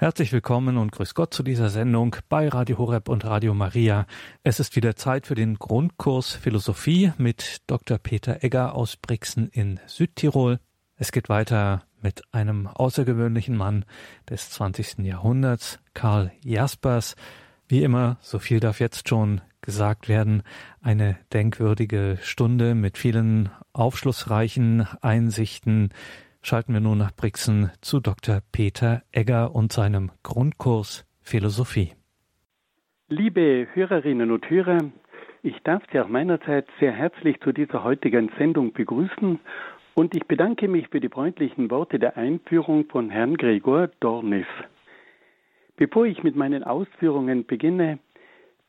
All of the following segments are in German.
Herzlich willkommen und grüß Gott zu dieser Sendung bei Radio Horeb und Radio Maria. Es ist wieder Zeit für den Grundkurs Philosophie mit Dr. Peter Egger aus Brixen in Südtirol. Es geht weiter mit einem außergewöhnlichen Mann des 20. Jahrhunderts, Karl Jaspers. Wie immer, so viel darf jetzt schon gesagt werden, eine denkwürdige Stunde mit vielen aufschlussreichen Einsichten, schalten wir nun nach Brixen zu Dr. Peter Egger und seinem Grundkurs Philosophie. Liebe Hörerinnen und Hörer, ich darf Sie auch meinerseits sehr herzlich zu dieser heutigen Sendung begrüßen und ich bedanke mich für die freundlichen Worte der Einführung von Herrn Gregor Dornis. Bevor ich mit meinen Ausführungen beginne,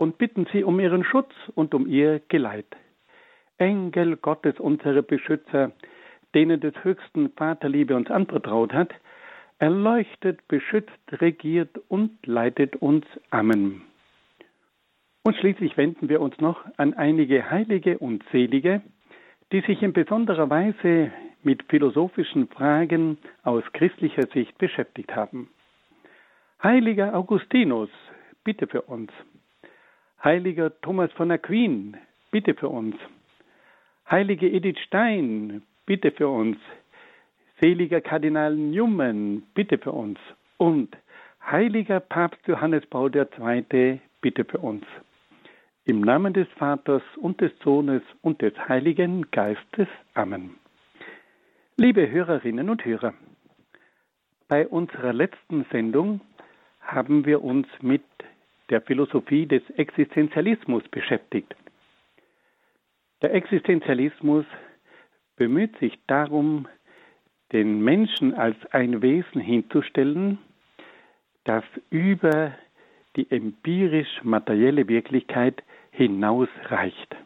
und bitten sie um ihren Schutz und um ihr Geleit. Engel Gottes, unsere Beschützer, denen des höchsten Vaterliebe uns anvertraut hat, erleuchtet, beschützt, regiert und leitet uns. Amen. Und schließlich wenden wir uns noch an einige Heilige und Selige, die sich in besonderer Weise mit philosophischen Fragen aus christlicher Sicht beschäftigt haben. Heiliger Augustinus, bitte für uns. Heiliger Thomas von Aquin, bitte für uns. Heilige Edith Stein, bitte für uns. Seliger Kardinal Newman, bitte für uns. Und heiliger Papst Johannes Paul II, bitte für uns. Im Namen des Vaters und des Sohnes und des Heiligen Geistes. Amen. Liebe Hörerinnen und Hörer, bei unserer letzten Sendung haben wir uns mit der Philosophie des Existenzialismus beschäftigt. Der Existenzialismus bemüht sich darum, den Menschen als ein Wesen hinzustellen, das über die empirisch materielle Wirklichkeit hinausreicht.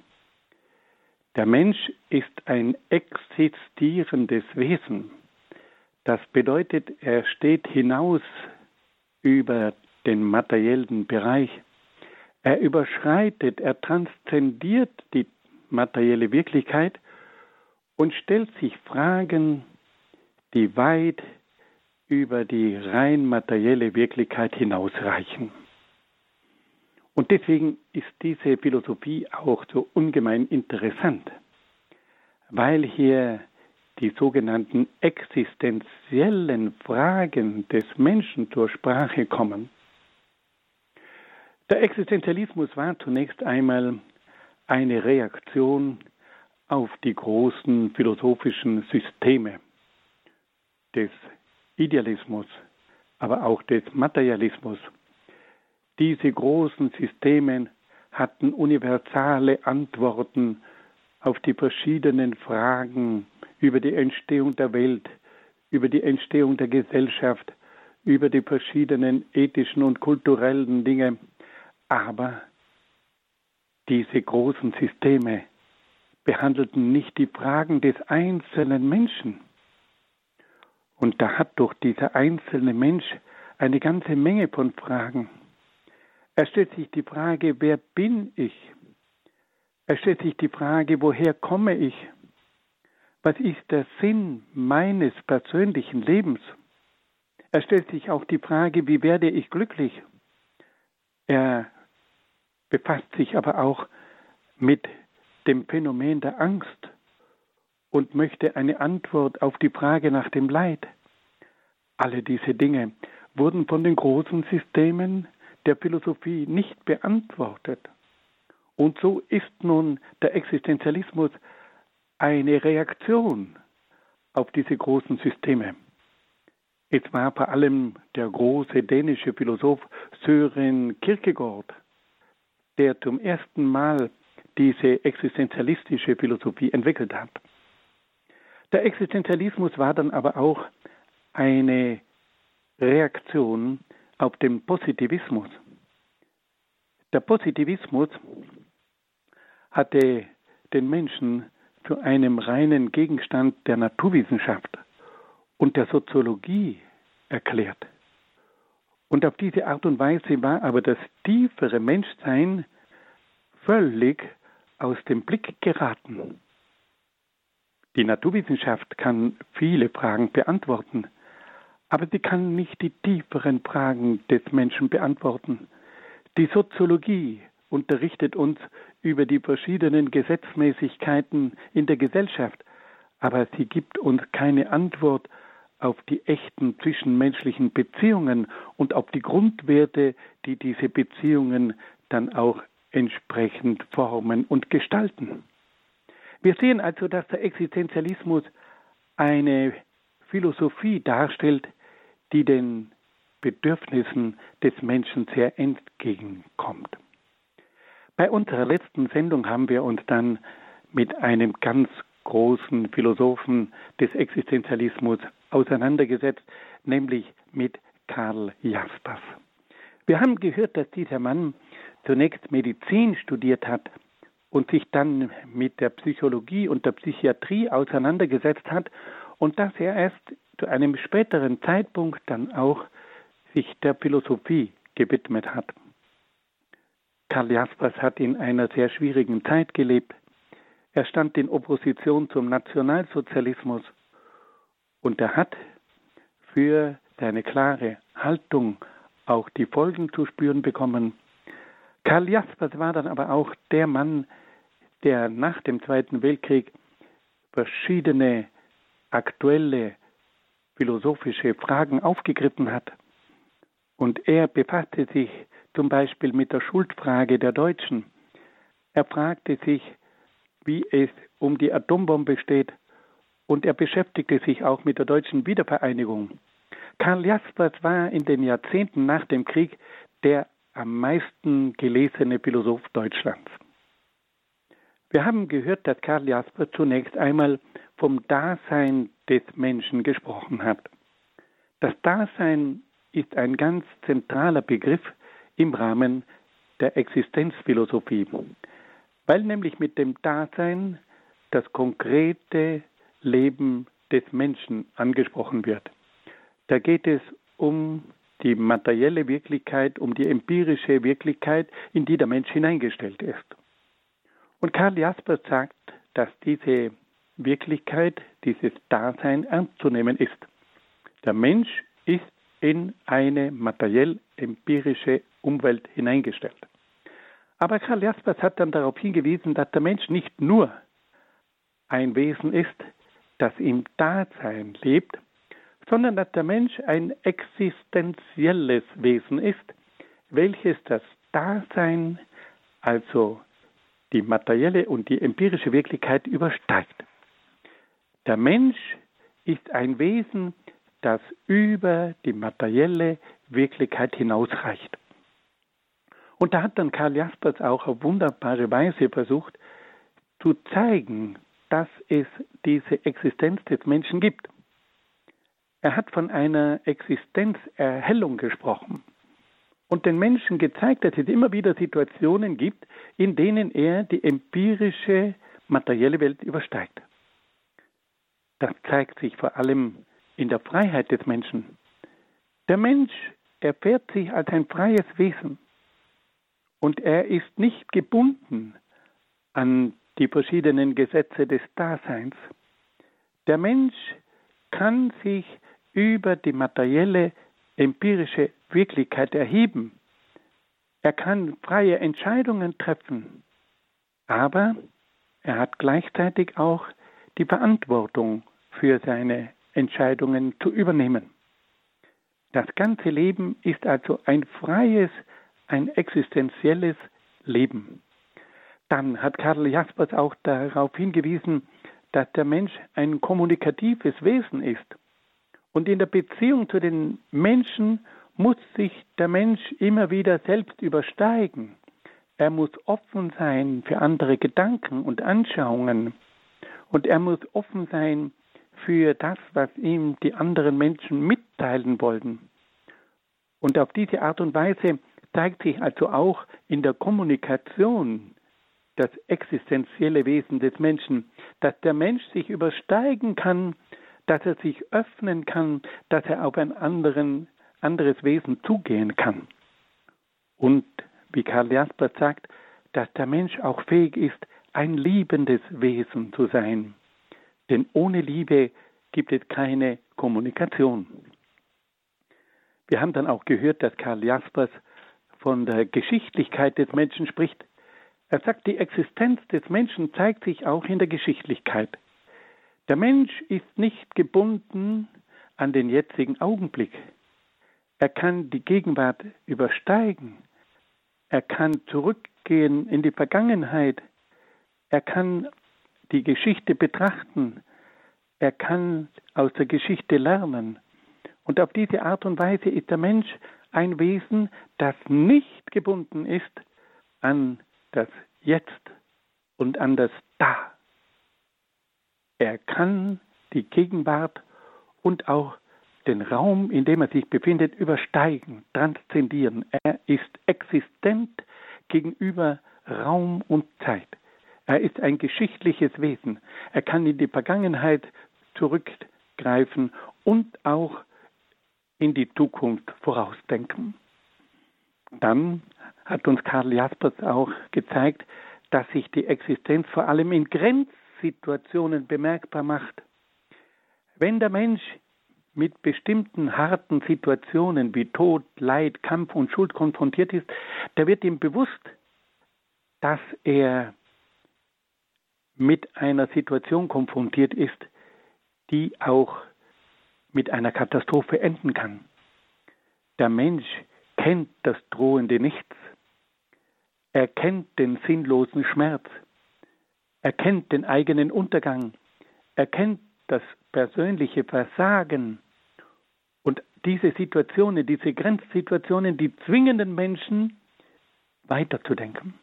Der Mensch ist ein existierendes Wesen. Das bedeutet, er steht hinaus über den materiellen Bereich. Er überschreitet, er transzendiert die materielle Wirklichkeit und stellt sich Fragen, die weit über die rein materielle Wirklichkeit hinausreichen. Und deswegen ist diese Philosophie auch so ungemein interessant, weil hier die sogenannten existenziellen Fragen des Menschen zur Sprache kommen. Der Existenzialismus war zunächst einmal eine Reaktion auf die großen philosophischen Systeme des Idealismus, aber auch des Materialismus. Diese großen Systeme hatten universale Antworten auf die verschiedenen Fragen über die Entstehung der Welt, über die Entstehung der Gesellschaft, über die verschiedenen ethischen und kulturellen Dinge, aber diese großen Systeme behandelten nicht die Fragen des einzelnen Menschen. Und da hat doch dieser einzelne Mensch eine ganze Menge von Fragen. Er stellt sich die Frage, wer bin ich? Er stellt sich die Frage, woher komme ich? Was ist der Sinn meines persönlichen Lebens? Er stellt sich auch die Frage, wie werde ich glücklich? Er befasst sich aber auch mit dem Phänomen der Angst und möchte eine Antwort auf die Frage nach dem Leid. Alle diese Dinge wurden von den großen Systemen der Philosophie nicht beantwortet. Und so ist nun der Existenzialismus eine Reaktion auf diese großen Systeme. Es war vor allem der große dänische Philosoph Søren Kierkegaard, der zum ersten Mal diese existenzialistische Philosophie entwickelt hat. Der Existenzialismus war dann aber auch eine Reaktion auf den Positivismus. Der Positivismus hatte den Menschen zu einem reinen Gegenstand der Naturwissenschaft und der Soziologie erklärt. Und auf diese Art und Weise war aber das tiefere Menschsein völlig aus dem Blick geraten. Die Naturwissenschaft kann viele Fragen beantworten, aber sie kann nicht die tieferen Fragen des Menschen beantworten. Die Soziologie unterrichtet uns über die verschiedenen Gesetzmäßigkeiten in der Gesellschaft, aber sie gibt uns keine Antwort auf die echten zwischenmenschlichen Beziehungen und auf die Grundwerte, die diese Beziehungen dann auch entsprechend formen und gestalten. Wir sehen also, dass der Existenzialismus eine Philosophie darstellt, die den Bedürfnissen des Menschen sehr entgegenkommt. Bei unserer letzten Sendung haben wir uns dann mit einem ganz großen Philosophen des Existenzialismus auseinandergesetzt, nämlich mit Karl Jaspers. Wir haben gehört, dass dieser Mann zunächst Medizin studiert hat und sich dann mit der Psychologie und der Psychiatrie auseinandergesetzt hat und dass er erst zu einem späteren Zeitpunkt dann auch sich der Philosophie gewidmet hat. Karl Jaspers hat in einer sehr schwierigen Zeit gelebt. Er stand in Opposition zum Nationalsozialismus und er hat für seine klare Haltung auch die Folgen zu spüren bekommen. Karl Jaspers war dann aber auch der Mann, der nach dem Zweiten Weltkrieg verschiedene aktuelle philosophische Fragen aufgegriffen hat. Und er befasste sich zum Beispiel mit der Schuldfrage der Deutschen. Er fragte sich, wie es um die Atombombe steht und er beschäftigte sich auch mit der deutschen Wiedervereinigung. Karl Jaspers war in den Jahrzehnten nach dem Krieg der am meisten gelesene Philosoph Deutschlands. Wir haben gehört, dass Karl Jasper zunächst einmal vom Dasein des Menschen gesprochen hat. Das Dasein ist ein ganz zentraler Begriff im Rahmen der Existenzphilosophie, weil nämlich mit dem Dasein das konkrete Leben des Menschen angesprochen wird. Da geht es um die materielle Wirklichkeit, um die empirische Wirklichkeit, in die der Mensch hineingestellt ist. Und Karl Jasper sagt, dass diese Wirklichkeit, dieses Dasein ernst zu nehmen ist. Der Mensch ist in eine materiell-empirische Umwelt hineingestellt. Aber Karl Jaspers hat dann darauf hingewiesen, dass der Mensch nicht nur ein Wesen ist, das im Dasein lebt, sondern dass der Mensch ein existenzielles Wesen ist, welches das Dasein, also die materielle und die empirische Wirklichkeit übersteigt. Der Mensch ist ein Wesen, das über die materielle Wirklichkeit hinausreicht. Und da hat dann Karl Jaspers auch auf wunderbare Weise versucht zu zeigen, dass es diese Existenz des Menschen gibt. Er hat von einer Existenzerhellung gesprochen und den Menschen gezeigt, dass es immer wieder Situationen gibt, in denen er die empirische materielle Welt übersteigt. Das zeigt sich vor allem in der Freiheit des Menschen. Der Mensch erfährt sich als ein freies Wesen und er ist nicht gebunden an die verschiedenen Gesetze des Daseins. Der Mensch kann sich über die materielle empirische Wirklichkeit erheben. Er kann freie Entscheidungen treffen, aber er hat gleichzeitig auch die Verantwortung für seine Entscheidungen zu übernehmen. Das ganze Leben ist also ein freies ein existenzielles Leben. Dann hat Karl Jaspers auch darauf hingewiesen, dass der Mensch ein kommunikatives Wesen ist. Und in der Beziehung zu den Menschen muss sich der Mensch immer wieder selbst übersteigen. Er muss offen sein für andere Gedanken und Anschauungen. Und er muss offen sein für das, was ihm die anderen Menschen mitteilen wollen. Und auf diese Art und Weise zeigt sich also auch in der Kommunikation das existenzielle Wesen des Menschen, dass der Mensch sich übersteigen kann, dass er sich öffnen kann, dass er auf ein anderen, anderes Wesen zugehen kann. Und wie Karl Jaspers sagt, dass der Mensch auch fähig ist, ein liebendes Wesen zu sein. Denn ohne Liebe gibt es keine Kommunikation. Wir haben dann auch gehört, dass Karl Jaspers von der Geschichtlichkeit des Menschen spricht. Er sagt, die Existenz des Menschen zeigt sich auch in der Geschichtlichkeit. Der Mensch ist nicht gebunden an den jetzigen Augenblick. Er kann die Gegenwart übersteigen. Er kann zurückgehen in die Vergangenheit. Er kann die Geschichte betrachten. Er kann aus der Geschichte lernen. Und auf diese Art und Weise ist der Mensch ein Wesen, das nicht gebunden ist an das Jetzt und an das Da. Er kann die Gegenwart und auch den Raum, in dem er sich befindet, übersteigen, transzendieren. Er ist existent gegenüber Raum und Zeit. Er ist ein geschichtliches Wesen. Er kann in die Vergangenheit zurückgreifen und auch in die Zukunft vorausdenken. Dann hat uns Karl Jaspers auch gezeigt, dass sich die Existenz vor allem in Grenzsituationen bemerkbar macht. Wenn der Mensch mit bestimmten harten Situationen wie Tod, Leid, Kampf und Schuld konfrontiert ist, da wird ihm bewusst, dass er mit einer Situation konfrontiert ist, die auch mit einer Katastrophe enden kann. Der Mensch kennt das drohende Nichts. Er kennt den sinnlosen Schmerz. Er kennt den eigenen Untergang. Er kennt das persönliche Versagen. Und diese Situationen, diese Grenzsituationen, die zwingen den Menschen weiterzudenken.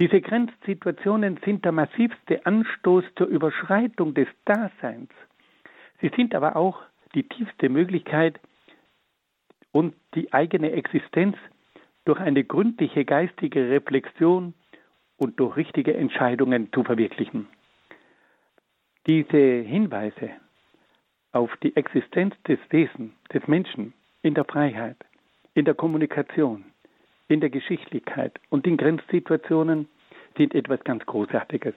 Diese Grenzsituationen sind der massivste Anstoß zur Überschreitung des Daseins. Sie sind aber auch die tiefste Möglichkeit und die eigene Existenz durch eine gründliche geistige Reflexion und durch richtige Entscheidungen zu verwirklichen. Diese Hinweise auf die Existenz des Wesens, des Menschen in der Freiheit, in der Kommunikation, in der Geschichtlichkeit und in Grenzsituationen sind etwas ganz Großartiges.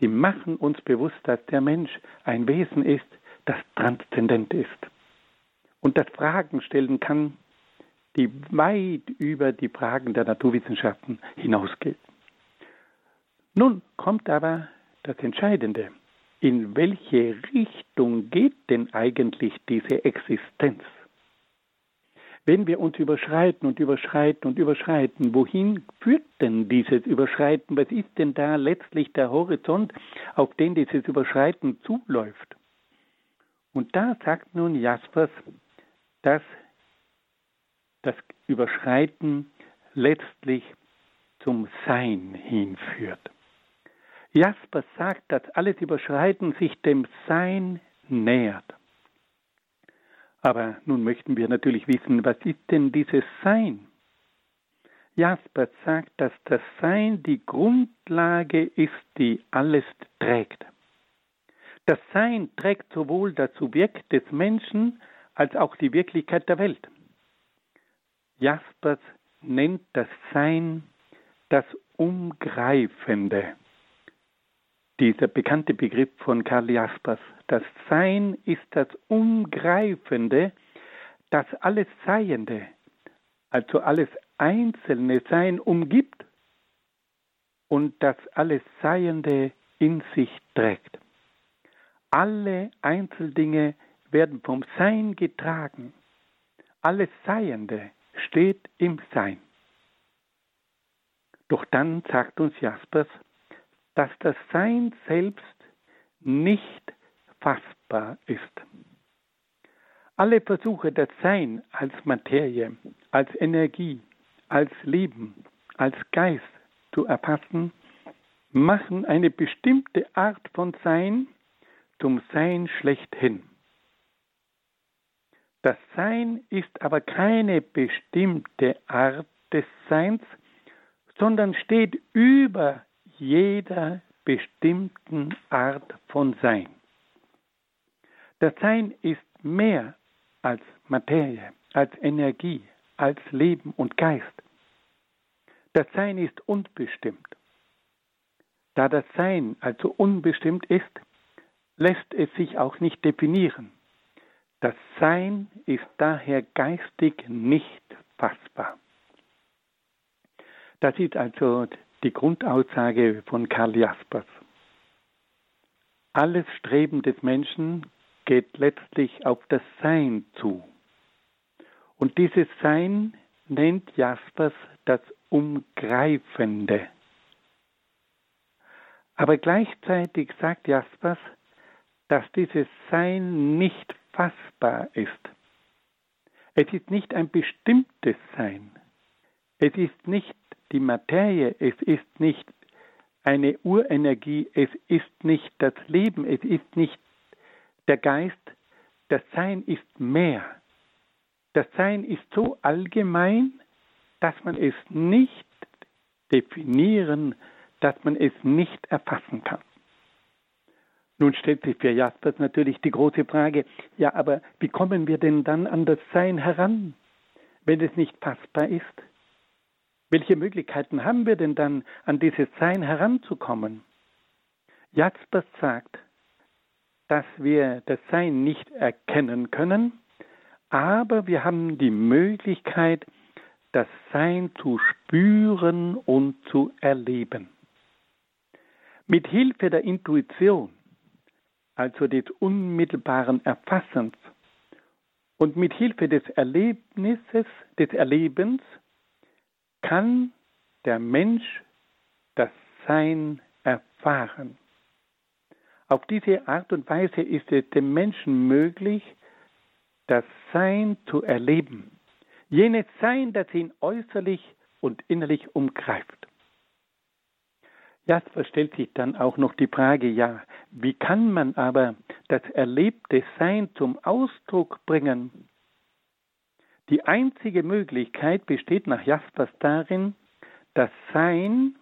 Sie machen uns bewusst, dass der Mensch ein Wesen ist, das transzendent ist und das Fragen stellen kann, die weit über die Fragen der Naturwissenschaften hinausgehen. Nun kommt aber das Entscheidende. In welche Richtung geht denn eigentlich diese Existenz? Wenn wir uns überschreiten und überschreiten und überschreiten, wohin führt denn dieses Überschreiten? Was ist denn da letztlich der Horizont, auf den dieses Überschreiten zuläuft? Und da sagt nun Jaspers, dass das Überschreiten letztlich zum Sein hinführt. Jaspers sagt, dass alles Überschreiten sich dem Sein nähert. Aber nun möchten wir natürlich wissen, was ist denn dieses Sein? Jasper sagt, dass das Sein die Grundlage ist, die alles trägt. Das Sein trägt sowohl das Subjekt des Menschen als auch die Wirklichkeit der Welt. Jaspers nennt das Sein das Umgreifende. Dieser bekannte Begriff von Karl Jaspers. Das Sein ist das Umgreifende, das alles Seiende, also alles einzelne Sein umgibt und das alles Seiende in sich trägt. Alle Einzeldinge werden vom Sein getragen. Alles Seiende steht im Sein. Doch dann sagt uns Jaspers, dass das Sein selbst nicht fassbar ist. Alle Versuche, das Sein als Materie, als Energie, als Leben, als Geist zu erfassen, machen eine bestimmte Art von Sein zum Sein schlechthin. Das Sein ist aber keine bestimmte Art des Seins, sondern steht über jeder bestimmten Art von Sein. Das Sein ist mehr als Materie, als Energie, als Leben und Geist. Das Sein ist unbestimmt. Da das Sein also unbestimmt ist, lässt es sich auch nicht definieren. Das Sein ist daher geistig nicht fassbar. Das ist also die Grundaussage von Karl Jaspers. Alles Streben des Menschen geht letztlich auf das Sein zu. Und dieses Sein nennt Jaspers das Umgreifende. Aber gleichzeitig sagt Jaspers, dass dieses Sein nicht fassbar ist. Es ist nicht ein bestimmtes Sein. Es ist nicht die Materie, es ist nicht eine Urenergie, es ist nicht das Leben, es ist nicht der Geist, das Sein ist mehr. Das Sein ist so allgemein, dass man es nicht definieren, dass man es nicht erfassen kann. Nun stellt sich für Jaspers natürlich die große Frage, ja, aber wie kommen wir denn dann an das Sein heran, wenn es nicht fassbar ist? Welche Möglichkeiten haben wir denn dann, an dieses Sein heranzukommen? Jaspers sagt, dass wir das Sein nicht erkennen können, aber wir haben die Möglichkeit, das Sein zu spüren und zu erleben. Mit Hilfe der Intuition also des unmittelbaren Erfassens. Und mit Hilfe des Erlebnisses, des Erlebens, kann der Mensch das Sein erfahren. Auf diese Art und Weise ist es dem Menschen möglich, das Sein zu erleben. Jenes Sein, das ihn äußerlich und innerlich umgreift. Ja, es stellt sich dann auch noch die Frage, ja, wie kann man aber das erlebte Sein zum Ausdruck bringen? Die einzige Möglichkeit besteht nach Jaspers darin, das Sein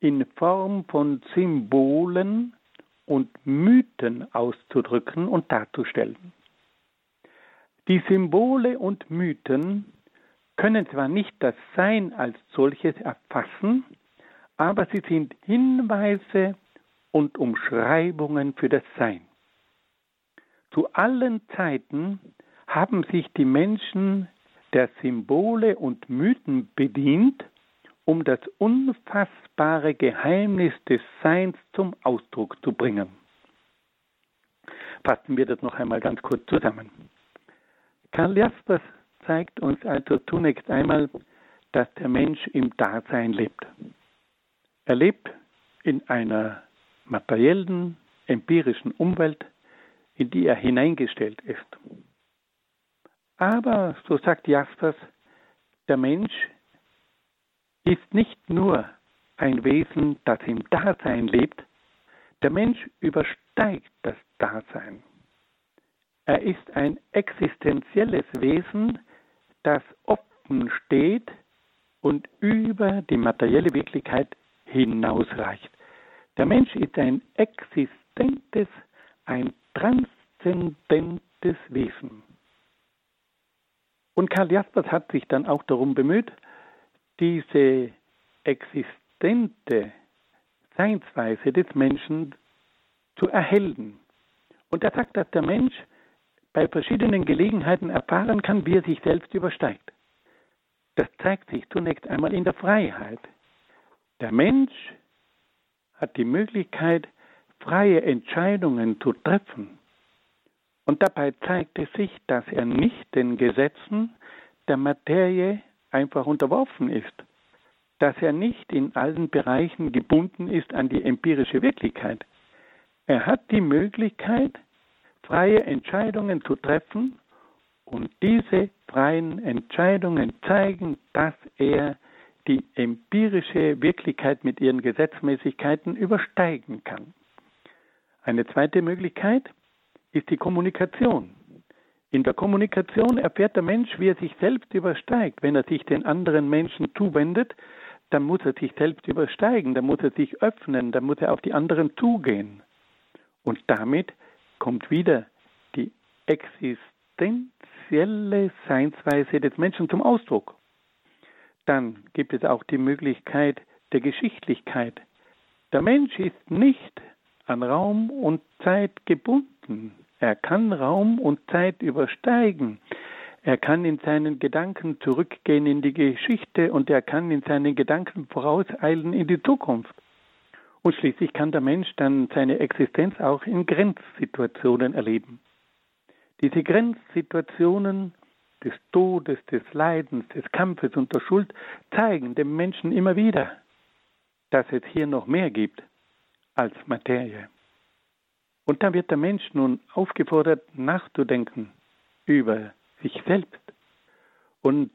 in Form von Symbolen und Mythen auszudrücken und darzustellen. Die Symbole und Mythen können zwar nicht das Sein als solches erfassen, aber sie sind Hinweise und Umschreibungen für das Sein. Zu allen Zeiten haben sich die Menschen der Symbole und Mythen bedient, um das unfassbare Geheimnis des Seins zum Ausdruck zu bringen. Fassen wir das noch einmal ganz kurz zusammen. Karl Jaspers zeigt uns also zunächst einmal, dass der Mensch im Dasein lebt. Er lebt in einer materiellen, empirischen Umwelt, in die er hineingestellt ist. Aber, so sagt Jaspers, der Mensch ist nicht nur ein Wesen, das im Dasein lebt, der Mensch übersteigt das Dasein. Er ist ein existenzielles Wesen, das offen steht und über die materielle Wirklichkeit hinausreicht. Der Mensch ist ein existentes, ein transzendentes Wesen. Und Karl Jaspers hat sich dann auch darum bemüht, diese existente Seinsweise des Menschen zu erhellen. Und er sagt, dass der Mensch bei verschiedenen Gelegenheiten erfahren kann, wie er sich selbst übersteigt. Das zeigt sich zunächst einmal in der Freiheit. Der Mensch hat die Möglichkeit, freie Entscheidungen zu treffen. Und dabei zeigt es sich, dass er nicht den Gesetzen der Materie einfach unterworfen ist, dass er nicht in allen Bereichen gebunden ist an die empirische Wirklichkeit. Er hat die Möglichkeit, freie Entscheidungen zu treffen und diese freien Entscheidungen zeigen, dass er die empirische Wirklichkeit mit ihren Gesetzmäßigkeiten übersteigen kann. Eine zweite Möglichkeit ist die Kommunikation. In der Kommunikation erfährt der Mensch, wie er sich selbst übersteigt. Wenn er sich den anderen Menschen zuwendet, dann muss er sich selbst übersteigen, dann muss er sich öffnen, dann muss er auf die anderen zugehen. Und damit kommt wieder die existenzielle Seinsweise des Menschen zum Ausdruck. Dann gibt es auch die Möglichkeit der Geschichtlichkeit. Der Mensch ist nicht an Raum und Zeit gebunden. Er kann Raum und Zeit übersteigen. Er kann in seinen Gedanken zurückgehen in die Geschichte und er kann in seinen Gedanken vorauseilen in die Zukunft. Und schließlich kann der Mensch dann seine Existenz auch in Grenzsituationen erleben. Diese Grenzsituationen des Todes, des Leidens, des Kampfes und der Schuld zeigen dem Menschen immer wieder, dass es hier noch mehr gibt als Materie. Und da wird der Mensch nun aufgefordert, nachzudenken über sich selbst und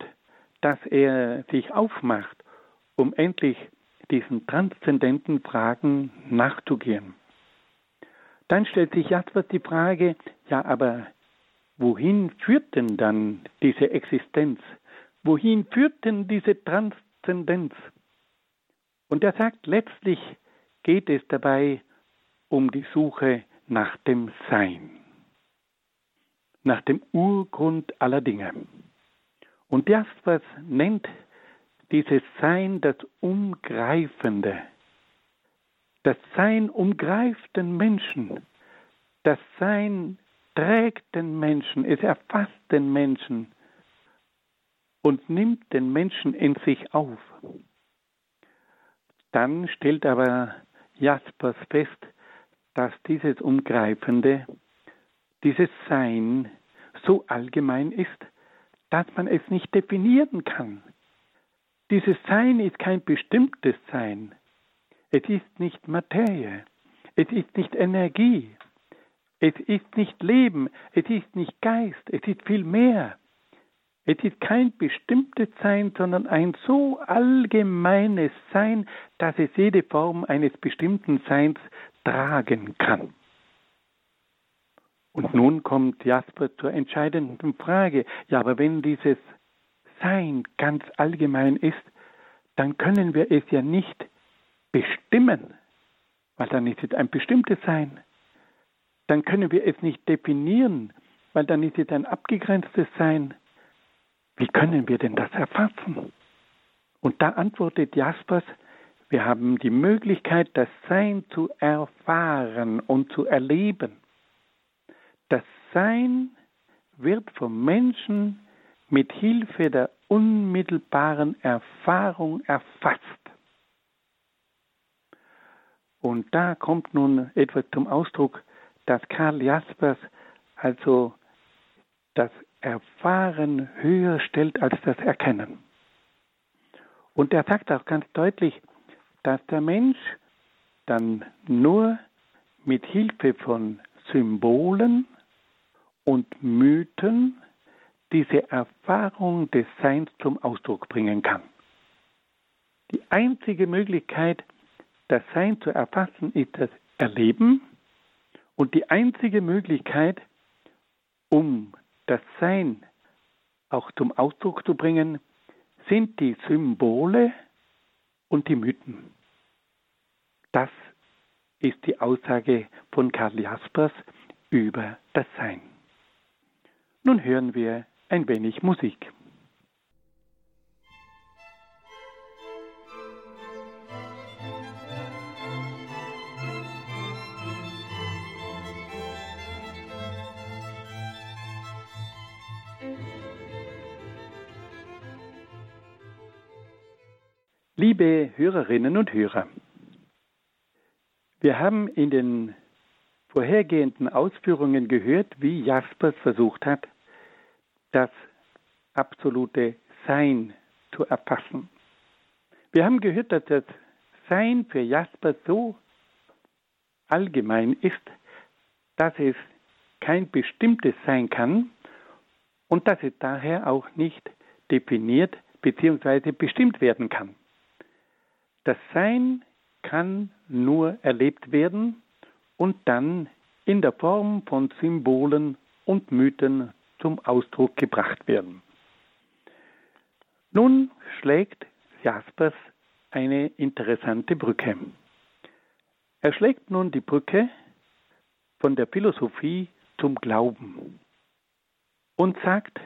dass er sich aufmacht, um endlich diesen transzendenten Fragen nachzugehen. Dann stellt sich Jaspers die Frage, ja, aber wohin führt denn dann diese Existenz? Wohin führt denn diese Transzendenz? Und er sagt, letztlich geht es dabei um die Suche nach dem Sein, nach dem Urgrund aller Dinge. Und das, was nennt dieses Sein das Umgreifende. Das Sein umgreift den Menschen. Das Sein trägt den Menschen, es erfasst den Menschen und nimmt den Menschen in sich auf. Dann stellt aber Jaspers fest, dass dieses Umgreifende, dieses Sein so allgemein ist, dass man es nicht definieren kann. Dieses Sein ist kein bestimmtes Sein. Es ist nicht Materie. Es ist nicht Energie. Es ist nicht Leben. Es ist nicht Geist. Es ist viel mehr. Es ist kein bestimmtes Sein, sondern ein so allgemeines Sein, dass es jede Form eines bestimmten Seins tragen kann. Und nun kommt Jasper zur entscheidenden Frage. Ja, aber wenn dieses Sein ganz allgemein ist, dann können wir es ja nicht bestimmen, weil dann ist es ein bestimmtes Sein. Dann können wir es nicht definieren, weil dann ist es ein abgegrenztes Sein. Wie können wir denn das erfassen? Und da antwortet Jaspers, wir haben die Möglichkeit, das Sein zu erfahren und zu erleben. Das Sein wird vom Menschen mit Hilfe der unmittelbaren Erfahrung erfasst. Und da kommt nun etwas zum Ausdruck, dass Karl Jaspers also das Erfahren höher stellt als das Erkennen. Und er sagt auch ganz deutlich, dass der Mensch dann nur mit Hilfe von Symbolen und Mythen diese Erfahrung des Seins zum Ausdruck bringen kann. Die einzige Möglichkeit, das Sein zu erfassen, ist das Erleben und die einzige Möglichkeit, um das Sein auch zum Ausdruck zu bringen, sind die Symbole und die Mythen. Das ist die Aussage von Karl Jaspers über das Sein. Nun hören wir ein wenig Musik. Hörerinnen und Hörer, wir haben in den vorhergehenden Ausführungen gehört, wie Jaspers versucht hat, das absolute Sein zu erfassen. Wir haben gehört, dass das Sein für Jasper so allgemein ist, dass es kein bestimmtes sein kann und dass es daher auch nicht definiert bzw. bestimmt werden kann. Das Sein kann nur erlebt werden und dann in der Form von Symbolen und Mythen zum Ausdruck gebracht werden. Nun schlägt Jaspers eine interessante Brücke. Er schlägt nun die Brücke von der Philosophie zum Glauben und sagt,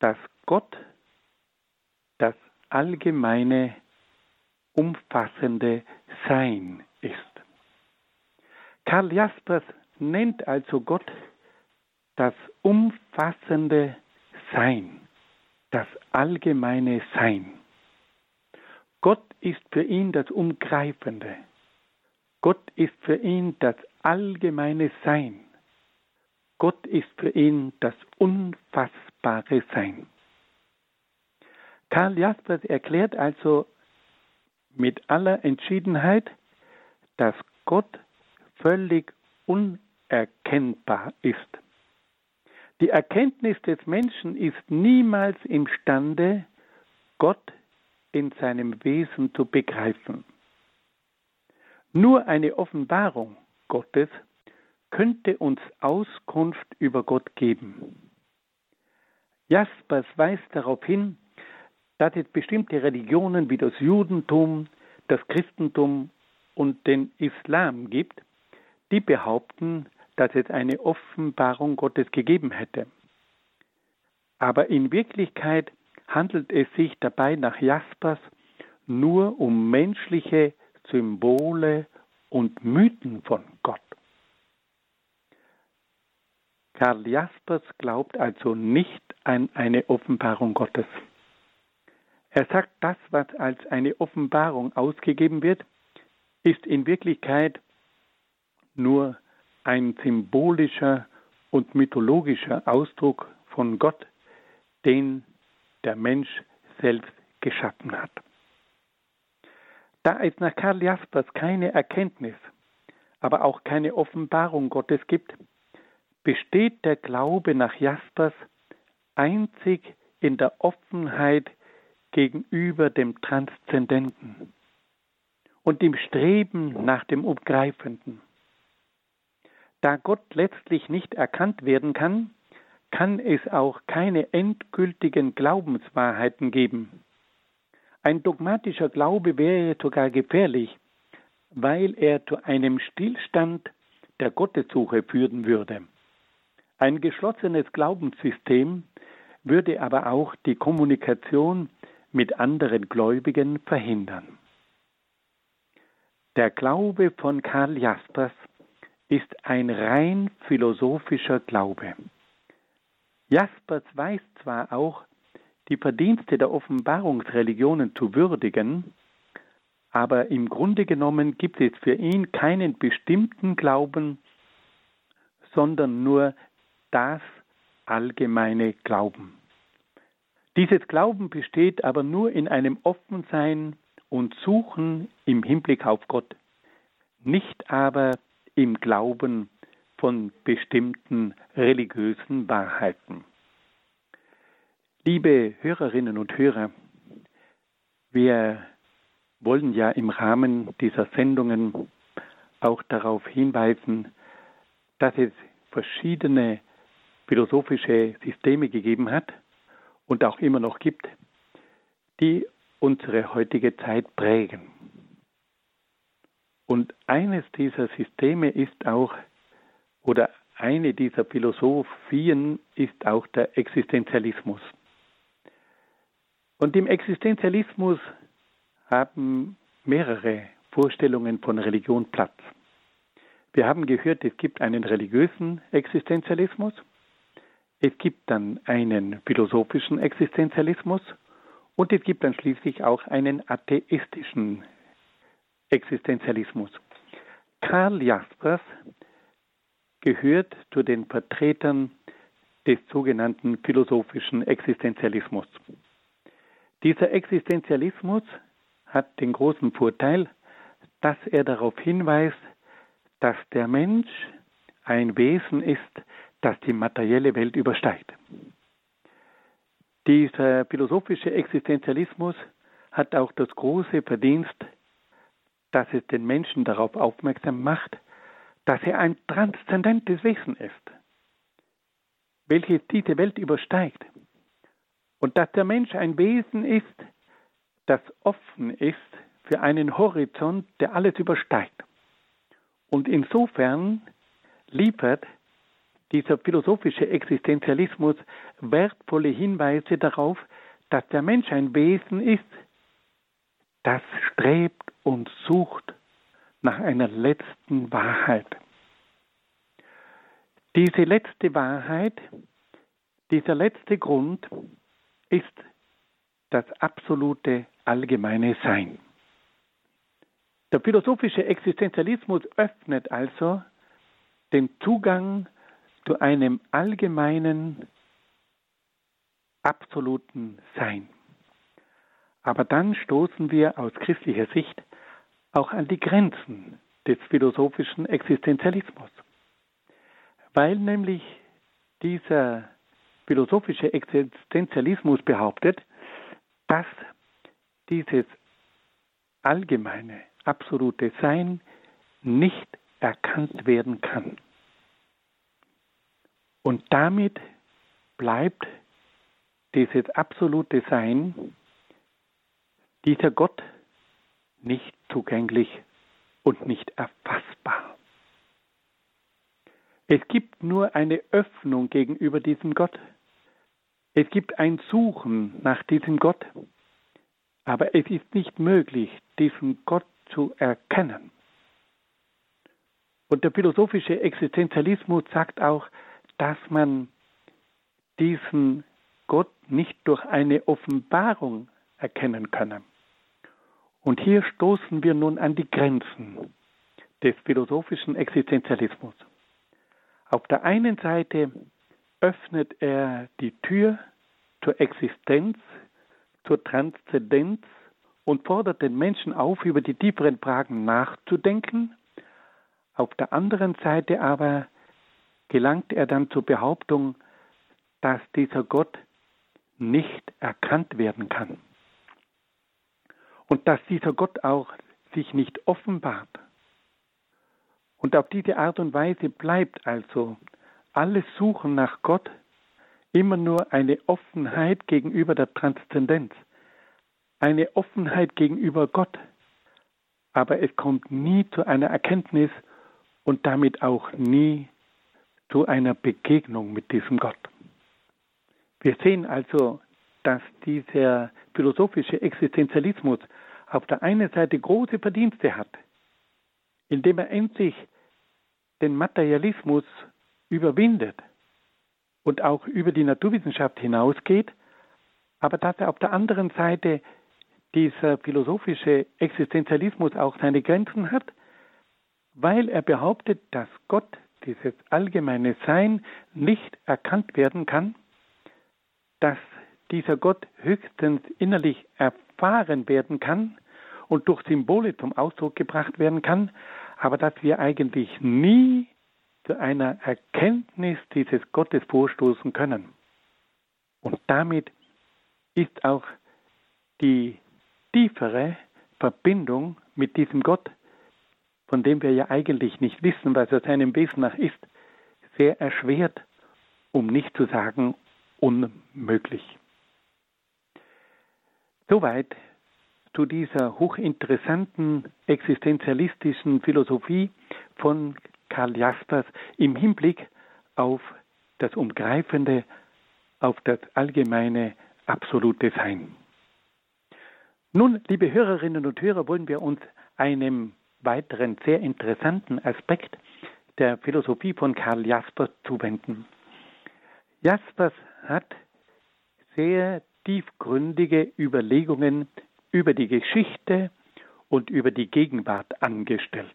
dass Gott das allgemeine, umfassende Sein ist. Karl Jaspers nennt also Gott das umfassende Sein, das allgemeine Sein. Gott ist für ihn das Umgreifende. Gott ist für ihn das allgemeine Sein. Gott ist für ihn das unfassbare Sein. Karl Jaspers erklärt also mit aller Entschiedenheit, dass Gott völlig unerkennbar ist. Die Erkenntnis des Menschen ist niemals imstande, Gott in seinem Wesen zu begreifen. Nur eine Offenbarung Gottes könnte uns Auskunft über Gott geben. Jaspers weist darauf hin, dass es bestimmte Religionen wie das Judentum, das Christentum und den Islam gibt, die behaupten, dass es eine Offenbarung Gottes gegeben hätte. Aber in Wirklichkeit handelt es sich dabei nach Jaspers nur um menschliche Symbole und Mythen von Gott. Karl Jaspers glaubt also nicht an eine Offenbarung Gottes. Er sagt, das, was als eine Offenbarung ausgegeben wird, ist in Wirklichkeit nur ein symbolischer und mythologischer Ausdruck von Gott, den der Mensch selbst geschaffen hat. Da es nach Karl Jaspers keine Erkenntnis, aber auch keine Offenbarung Gottes gibt, besteht der Glaube nach Jaspers einzig in der Offenheit gegenüber dem Transzendenten und dem Streben nach dem Umgreifenden. Da Gott letztlich nicht erkannt werden kann, kann es auch keine endgültigen Glaubenswahrheiten geben. Ein dogmatischer Glaube wäre sogar gefährlich, weil er zu einem Stillstand der Gottessuche führen würde. Ein geschlossenes Glaubenssystem würde aber auch die Kommunikation mit anderen Gläubigen verhindern. Der Glaube von Karl Jaspers ist ein rein philosophischer Glaube. Jaspers weiß zwar auch, die Verdienste der Offenbarungsreligionen zu würdigen, aber im Grunde genommen gibt es für ihn keinen bestimmten Glauben, sondern nur das allgemeine Glauben. Dieses Glauben besteht aber nur in einem Offensein und Suchen im Hinblick auf Gott, nicht aber im Glauben von bestimmten religiösen Wahrheiten. Liebe Hörerinnen und Hörer, wir wollen ja im Rahmen dieser Sendungen auch darauf hinweisen, dass es verschiedene philosophische Systeme gegeben hat, und auch immer noch gibt, die unsere heutige Zeit prägen. Und eines dieser Systeme ist auch, oder eine dieser Philosophien ist auch der Existenzialismus. Und im Existenzialismus haben mehrere Vorstellungen von Religion Platz. Wir haben gehört, es gibt einen religiösen Existenzialismus, es gibt dann einen philosophischen Existenzialismus und es gibt dann schließlich auch einen atheistischen Existenzialismus. Karl Jaspers gehört zu den Vertretern des sogenannten philosophischen Existenzialismus. Dieser Existenzialismus hat den großen Vorteil, dass er darauf hinweist, dass der Mensch ein Wesen ist, das die materielle Welt übersteigt. Dieser philosophische Existenzialismus hat auch das große Verdienst, dass es den Menschen darauf aufmerksam macht, dass er ein transzendentes Wesen ist, welches diese Welt übersteigt. Und dass der Mensch ein Wesen ist, das offen ist für einen Horizont, der alles übersteigt. Und insofern liefert dieser philosophische Existenzialismus wertvolle Hinweise darauf, dass der Mensch ein Wesen ist, das strebt und sucht nach einer letzten Wahrheit. Diese letzte Wahrheit, dieser letzte Grund ist das absolute allgemeine Sein. Der philosophische Existenzialismus öffnet also den Zugang zu einem allgemeinen, absoluten Sein. Aber dann stoßen wir aus christlicher Sicht auch an die Grenzen des philosophischen Existenzialismus, weil nämlich dieser philosophische Existenzialismus behauptet, dass dieses allgemeine, absolute Sein nicht erkannt werden kann. Und damit bleibt dieses absolute Sein, dieser Gott, nicht zugänglich und nicht erfassbar. Es gibt nur eine Öffnung gegenüber diesem Gott. Es gibt ein Suchen nach diesem Gott. Aber es ist nicht möglich, diesen Gott zu erkennen. Und der philosophische Existenzialismus sagt auch, dass man diesen Gott nicht durch eine Offenbarung erkennen könne. Und hier stoßen wir nun an die Grenzen des philosophischen Existenzialismus. Auf der einen Seite öffnet er die Tür zur Existenz, zur Transzendenz und fordert den Menschen auf, über die tieferen Fragen nachzudenken. Auf der anderen Seite aber gelangt er dann zur Behauptung, dass dieser Gott nicht erkannt werden kann. Und dass dieser Gott auch sich nicht offenbart. Und auf diese Art und Weise bleibt also alles Suchen nach Gott immer nur eine Offenheit gegenüber der Transzendenz, eine Offenheit gegenüber Gott. Aber es kommt nie zu einer Erkenntnis und damit auch nie zu einer Begegnung mit diesem Gott. Wir sehen also, dass dieser philosophische Existenzialismus auf der einen Seite große Verdienste hat, indem er endlich den Materialismus überwindet und auch über die Naturwissenschaft hinausgeht, aber dass er auf der anderen Seite dieser philosophische Existenzialismus auch seine Grenzen hat, weil er behauptet, dass Gott dieses allgemeine Sein nicht erkannt werden kann, dass dieser Gott höchstens innerlich erfahren werden kann und durch Symbole zum Ausdruck gebracht werden kann, aber dass wir eigentlich nie zu einer Erkenntnis dieses Gottes vorstoßen können. Und damit ist auch die tiefere Verbindung mit diesem Gott von dem wir ja eigentlich nicht wissen, was er seinem Wesen nach ist, sehr erschwert, um nicht zu sagen unmöglich. Soweit zu dieser hochinteressanten existenzialistischen Philosophie von Karl Jaspers im Hinblick auf das Umgreifende, auf das allgemeine, absolute Sein. Nun, liebe Hörerinnen und Hörer, wollen wir uns einem weiteren sehr interessanten Aspekt der Philosophie von Karl Jaspers zuwenden. Jaspers hat sehr tiefgründige Überlegungen über die Geschichte und über die Gegenwart angestellt.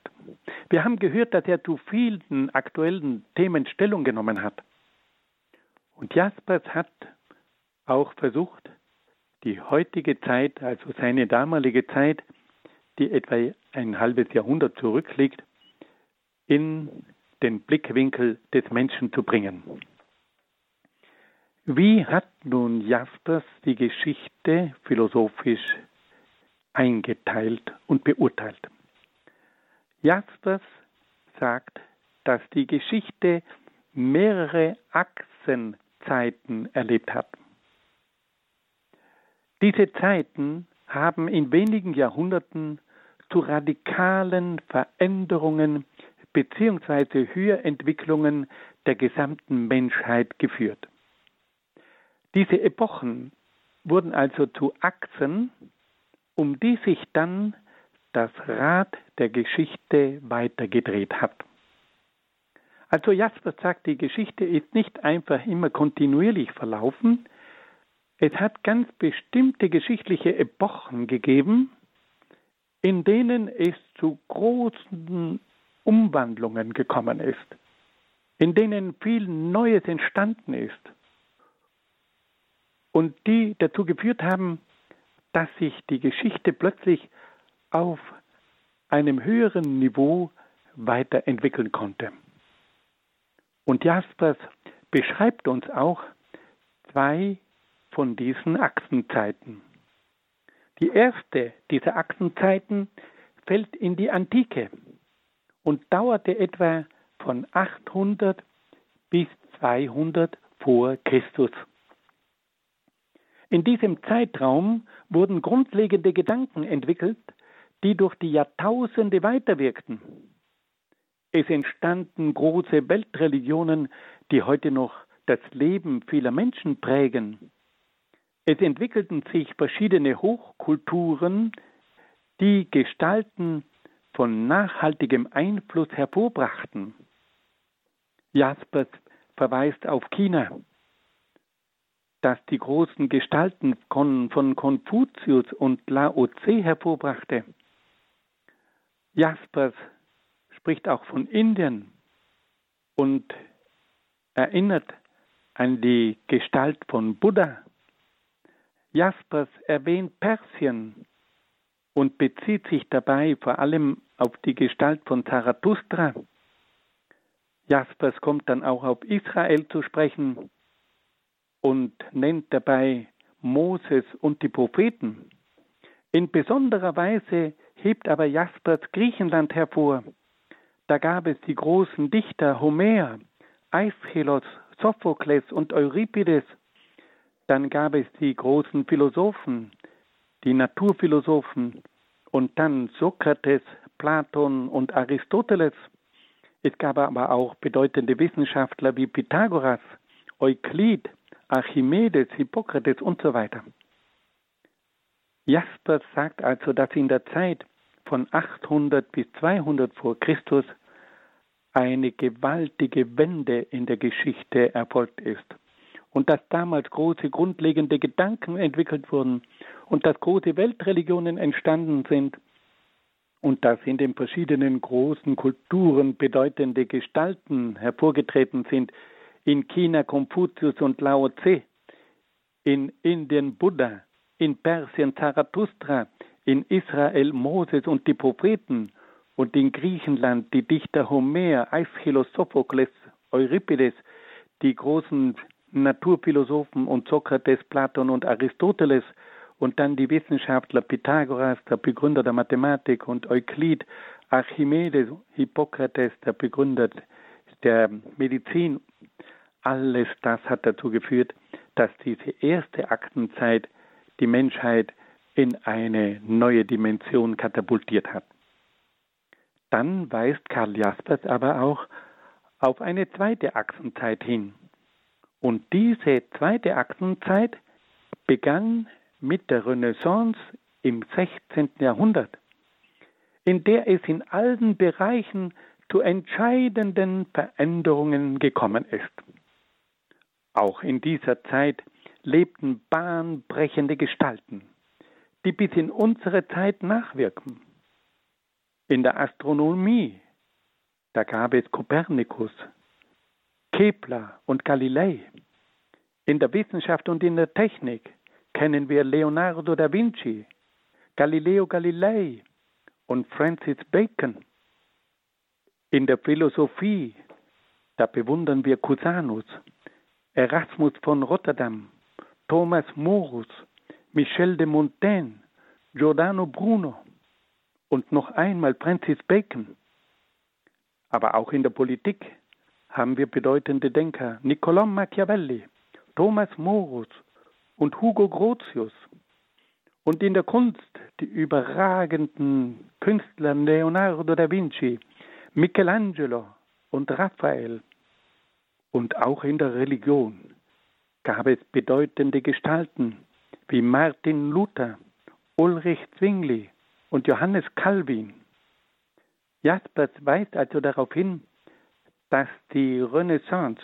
Wir haben gehört, dass er zu vielen aktuellen Themen Stellung genommen hat. Und Jaspers hat auch versucht, die heutige Zeit, also seine damalige Zeit, die etwa ein halbes Jahrhundert zurückliegt, in den Blickwinkel des Menschen zu bringen. Wie hat nun Jaspers die Geschichte philosophisch eingeteilt und beurteilt? Jaspers sagt, dass die Geschichte mehrere Achsenzeiten erlebt hat. Diese Zeiten haben in wenigen Jahrhunderten zu radikalen Veränderungen bzw. Höherentwicklungen der gesamten Menschheit geführt. Diese Epochen wurden also zu Achsen, um die sich dann das Rad der Geschichte weitergedreht hat. Also Jasper sagt, die Geschichte ist nicht einfach immer kontinuierlich verlaufen, es hat ganz bestimmte geschichtliche Epochen gegeben, in denen es zu großen Umwandlungen gekommen ist, in denen viel Neues entstanden ist und die dazu geführt haben, dass sich die Geschichte plötzlich auf einem höheren Niveau weiterentwickeln konnte. Und Jaspers beschreibt uns auch zwei von diesen Achsenzeiten. Die erste dieser Achsenzeiten fällt in die Antike und dauerte etwa von 800 bis 200 vor Christus. In diesem Zeitraum wurden grundlegende Gedanken entwickelt, die durch die Jahrtausende weiterwirkten. Es entstanden große Weltreligionen, die heute noch das Leben vieler Menschen prägen. Es entwickelten sich verschiedene Hochkulturen, die Gestalten von nachhaltigem Einfluss hervorbrachten. Jaspers verweist auf China, das die großen Gestalten von Konfuzius und Lao Tse hervorbrachte. Jaspers spricht auch von Indien und erinnert an die Gestalt von Buddha. Jaspers erwähnt Persien und bezieht sich dabei vor allem auf die Gestalt von Zarathustra. Jaspers kommt dann auch auf Israel zu sprechen und nennt dabei Moses und die Propheten. In besonderer Weise hebt aber Jaspers Griechenland hervor. Da gab es die großen Dichter Homer, Aeschylus, Sophokles und Euripides dann gab es die großen Philosophen, die Naturphilosophen und dann Sokrates, Platon und Aristoteles. Es gab aber auch bedeutende Wissenschaftler wie Pythagoras, Euklid, Archimedes, Hippokrates und so weiter. Jaspers sagt also, dass in der Zeit von 800 bis 200 vor Christus eine gewaltige Wende in der Geschichte erfolgt ist und dass damals große grundlegende Gedanken entwickelt wurden und dass große Weltreligionen entstanden sind. Und dass in den verschiedenen großen Kulturen bedeutende Gestalten hervorgetreten sind, in China Konfuzius und Lao Tse, in Indien Buddha, in Persien Zarathustra, in Israel Moses und die Propheten und in Griechenland die Dichter Homer, Aeschylus, Sophokles, Euripides, die großen Naturphilosophen und Sokrates, Platon und Aristoteles und dann die Wissenschaftler Pythagoras, der Begründer der Mathematik und Euklid, Archimedes, Hippokrates, der Begründer der Medizin. Alles das hat dazu geführt, dass diese erste Aktenzeit die Menschheit in eine neue Dimension katapultiert hat. Dann weist Karl Jaspers aber auch auf eine zweite Achsenzeit hin. Und diese zweite Achsenzeit begann mit der Renaissance im 16. Jahrhundert, in der es in allen Bereichen zu entscheidenden Veränderungen gekommen ist. Auch in dieser Zeit lebten bahnbrechende Gestalten, die bis in unsere Zeit nachwirken. In der Astronomie, da gab es Kopernikus, Kepler und Galilei. In der Wissenschaft und in der Technik kennen wir Leonardo da Vinci, Galileo Galilei und Francis Bacon. In der Philosophie, da bewundern wir Cusanus, Erasmus von Rotterdam, Thomas Morus, Michel de Montaigne, Giordano Bruno und noch einmal Francis Bacon. Aber auch in der Politik haben wir bedeutende Denker, Niccolò Machiavelli, Thomas Morus und Hugo Grotius. Und in der Kunst die überragenden Künstler Leonardo da Vinci, Michelangelo und Raphael. Und auch in der Religion gab es bedeutende Gestalten wie Martin Luther, Ulrich Zwingli und Johannes Calvin. Jaspers weist also darauf hin, dass die Renaissance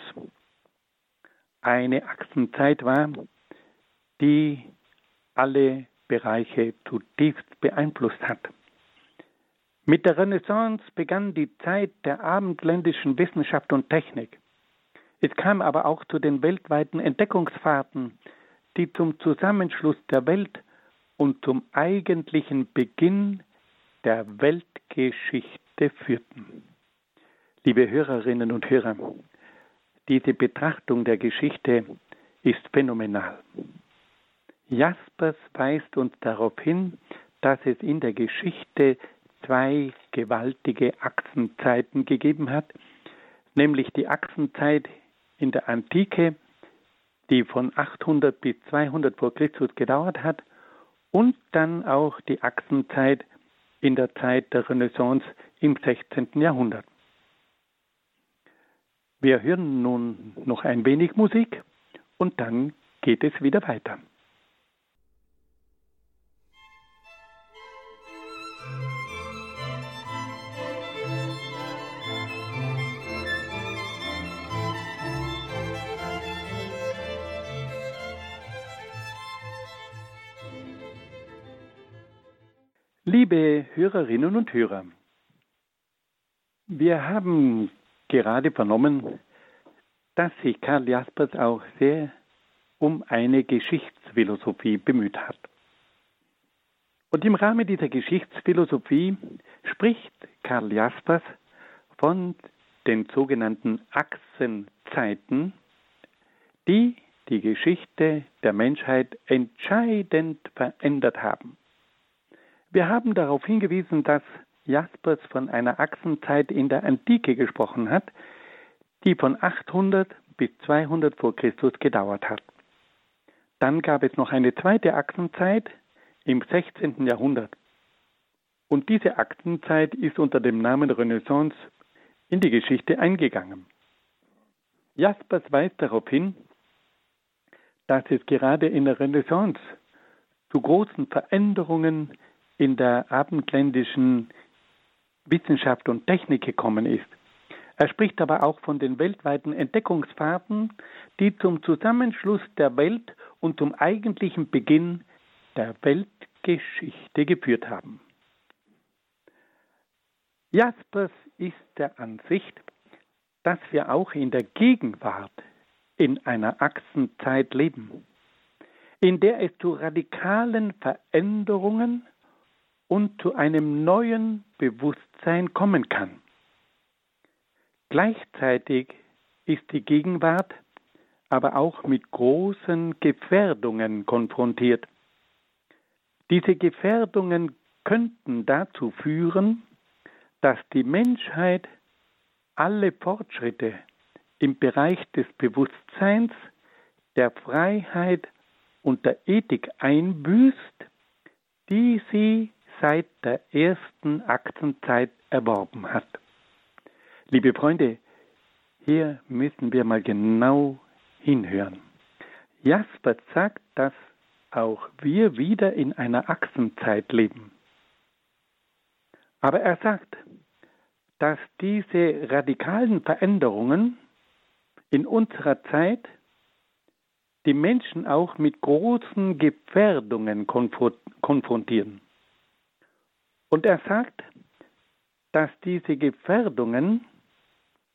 eine Achsenzeit war, die alle Bereiche zutiefst beeinflusst hat. Mit der Renaissance begann die Zeit der abendländischen Wissenschaft und Technik. Es kam aber auch zu den weltweiten Entdeckungsfahrten, die zum Zusammenschluss der Welt und zum eigentlichen Beginn der Weltgeschichte führten. Liebe Hörerinnen und Hörer, diese Betrachtung der Geschichte ist phänomenal. Jaspers weist uns darauf hin, dass es in der Geschichte zwei gewaltige Achsenzeiten gegeben hat, nämlich die Achsenzeit in der Antike, die von 800 bis 200 vor Christus gedauert hat, und dann auch die Achsenzeit in der Zeit der Renaissance im 16. Jahrhundert. Wir hören nun noch ein wenig Musik und dann geht es wieder weiter. Liebe Hörerinnen und Hörer, wir haben gerade vernommen, dass sich Karl Jaspers auch sehr um eine Geschichtsphilosophie bemüht hat. Und im Rahmen dieser Geschichtsphilosophie spricht Karl Jaspers von den sogenannten Achsenzeiten, die die Geschichte der Menschheit entscheidend verändert haben. Wir haben darauf hingewiesen, dass Jaspers von einer Achsenzeit in der Antike gesprochen hat, die von 800 bis 200 vor Christus gedauert hat. Dann gab es noch eine zweite Achsenzeit im 16. Jahrhundert. Und diese Achsenzeit ist unter dem Namen Renaissance in die Geschichte eingegangen. Jaspers weist darauf hin, dass es gerade in der Renaissance zu großen Veränderungen in der abendländischen Wissenschaft und Technik gekommen ist. Er spricht aber auch von den weltweiten Entdeckungsfahrten, die zum Zusammenschluss der Welt und zum eigentlichen Beginn der Weltgeschichte geführt haben. Jaspers ist der Ansicht, dass wir auch in der Gegenwart in einer Achsenzeit leben, in der es zu radikalen Veränderungen und zu einem neuen Bewusstsein kommen kann. Gleichzeitig ist die Gegenwart aber auch mit großen Gefährdungen konfrontiert. Diese Gefährdungen könnten dazu führen, dass die Menschheit alle Fortschritte im Bereich des Bewusstseins, der Freiheit und der Ethik einbüßt, die sie seit der ersten Aktenzeit erworben hat. Liebe Freunde, hier müssen wir mal genau hinhören. Jasper sagt, dass auch wir wieder in einer Achsenzeit leben. Aber er sagt, dass diese radikalen Veränderungen in unserer Zeit die Menschen auch mit großen Gefährdungen konfrontieren. Und er sagt, dass diese Gefährdungen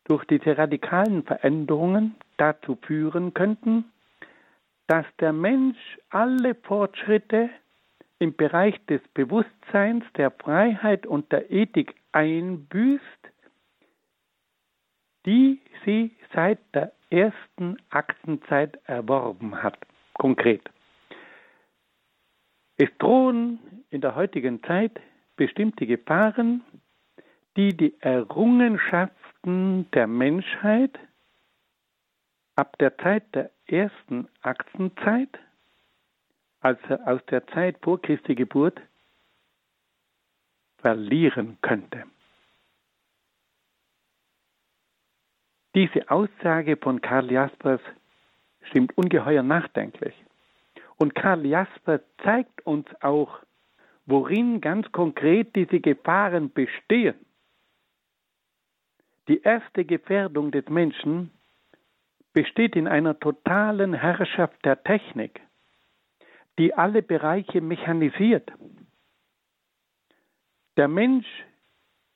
durch diese radikalen Veränderungen dazu führen könnten, dass der Mensch alle Fortschritte im Bereich des Bewusstseins, der Freiheit und der Ethik einbüßt, die sie seit der ersten Aktenzeit erworben hat. Konkret. Es drohen in der heutigen Zeit bestimmte Gefahren, die die Errungenschaften der Menschheit ab der Zeit der ersten Aktenzeit, also aus der Zeit vor Christi Geburt, verlieren könnte. Diese Aussage von Karl Jaspers stimmt ungeheuer nachdenklich. Und Karl Jasper zeigt uns auch, worin ganz konkret diese Gefahren bestehen. Die erste Gefährdung des Menschen besteht in einer totalen Herrschaft der Technik, die alle Bereiche mechanisiert. Der Mensch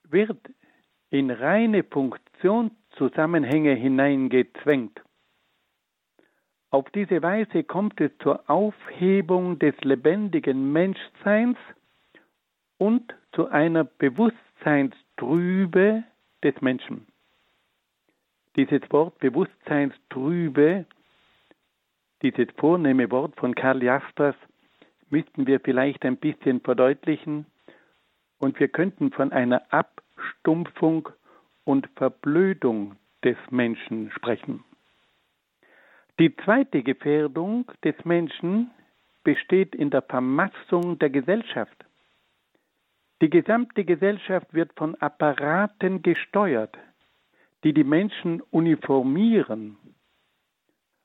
wird in reine Funktionszusammenhänge hineingezwängt. Auf diese Weise kommt es zur Aufhebung des lebendigen Menschseins und zu einer Bewusstseinstrübe des Menschen. Dieses Wort Bewusstseinstrübe, dieses vornehme Wort von Karl Jaspers, müssten wir vielleicht ein bisschen verdeutlichen und wir könnten von einer Abstumpfung und Verblödung des Menschen sprechen. Die zweite Gefährdung des Menschen besteht in der Vermassung der Gesellschaft. Die gesamte Gesellschaft wird von Apparaten gesteuert, die die Menschen uniformieren.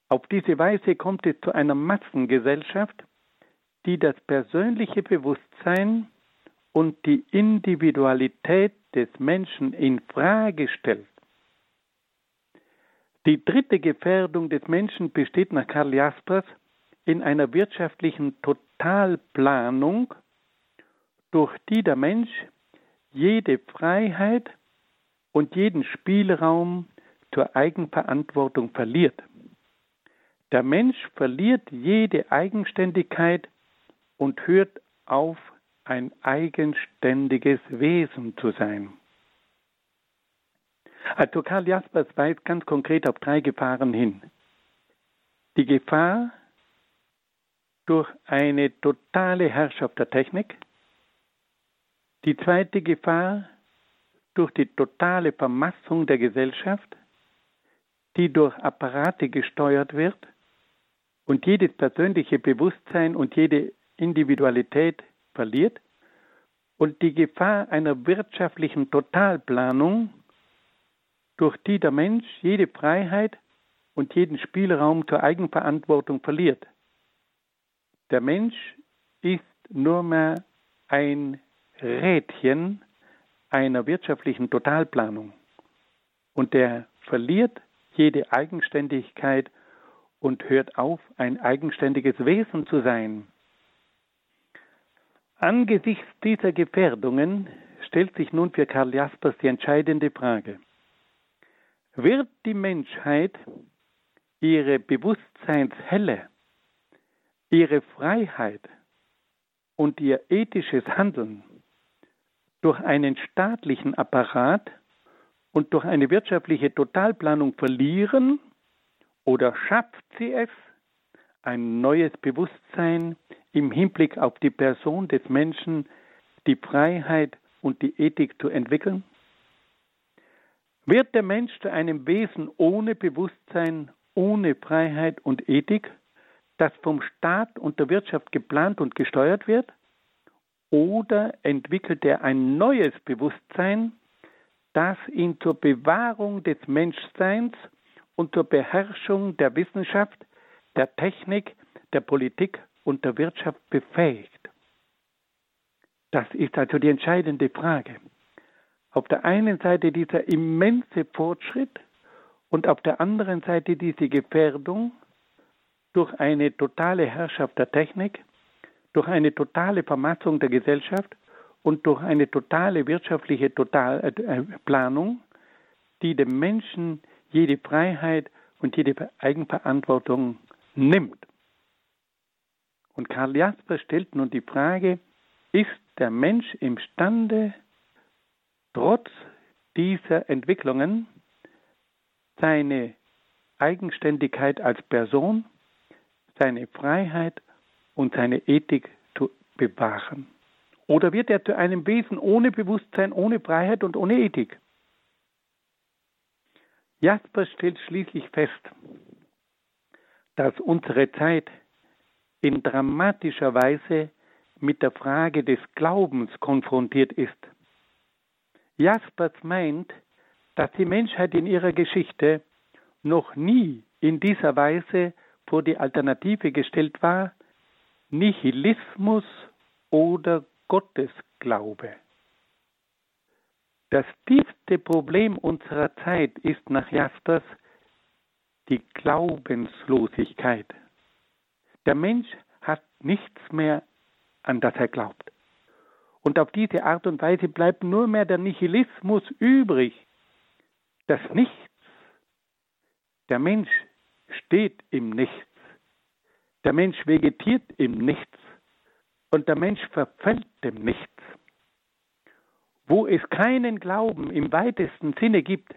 Auf diese Weise kommt es zu einer Massengesellschaft, die das persönliche Bewusstsein und die Individualität des Menschen in Frage stellt. Die dritte Gefährdung des Menschen besteht nach Karl Jaspers in einer wirtschaftlichen Totalplanung, durch die der Mensch jede Freiheit und jeden Spielraum zur Eigenverantwortung verliert. Der Mensch verliert jede Eigenständigkeit und hört auf, ein eigenständiges Wesen zu sein. Also Karl Jaspers weist ganz konkret auf drei Gefahren hin. Die Gefahr durch eine totale Herrschaft der Technik, die zweite Gefahr durch die totale Vermassung der Gesellschaft, die durch Apparate gesteuert wird und jedes persönliche Bewusstsein und jede Individualität verliert, und die Gefahr einer wirtschaftlichen Totalplanung, durch die der Mensch jede Freiheit und jeden Spielraum zur Eigenverantwortung verliert. Der Mensch ist nur mehr ein Rädchen einer wirtschaftlichen Totalplanung und der verliert jede Eigenständigkeit und hört auf, ein eigenständiges Wesen zu sein. Angesichts dieser Gefährdungen stellt sich nun für Karl Jaspers die entscheidende Frage. Wird die Menschheit ihre Bewusstseinshelle, ihre Freiheit und ihr ethisches Handeln durch einen staatlichen Apparat und durch eine wirtschaftliche Totalplanung verlieren oder schafft sie es, ein neues Bewusstsein im Hinblick auf die Person des Menschen, die Freiheit und die Ethik zu entwickeln? Wird der Mensch zu einem Wesen ohne Bewusstsein, ohne Freiheit und Ethik, das vom Staat und der Wirtschaft geplant und gesteuert wird? Oder entwickelt er ein neues Bewusstsein, das ihn zur Bewahrung des Menschseins und zur Beherrschung der Wissenschaft, der Technik, der Politik und der Wirtschaft befähigt? Das ist also die entscheidende Frage auf der einen Seite dieser immense Fortschritt und auf der anderen Seite diese Gefährdung durch eine totale Herrschaft der Technik, durch eine totale Vermassung der Gesellschaft und durch eine totale wirtschaftliche Totalplanung, äh, die dem Menschen jede Freiheit und jede Eigenverantwortung nimmt. Und Karl Jasper stellt nun die Frage, ist der Mensch imstande, trotz dieser Entwicklungen seine Eigenständigkeit als Person, seine Freiheit und seine Ethik zu bewahren? Oder wird er zu einem Wesen ohne Bewusstsein, ohne Freiheit und ohne Ethik? Jasper stellt schließlich fest, dass unsere Zeit in dramatischer Weise mit der Frage des Glaubens konfrontiert ist. Jaspers meint, dass die Menschheit in ihrer Geschichte noch nie in dieser Weise vor die Alternative gestellt war, Nihilismus oder Gottesglaube. Das tiefste Problem unserer Zeit ist nach Jaspers die Glaubenslosigkeit. Der Mensch hat nichts mehr, an das er glaubt. Und auf diese Art und Weise bleibt nur mehr der Nihilismus übrig, das Nichts. Der Mensch steht im Nichts. Der Mensch vegetiert im Nichts. Und der Mensch verfällt dem Nichts. Wo es keinen Glauben im weitesten Sinne gibt,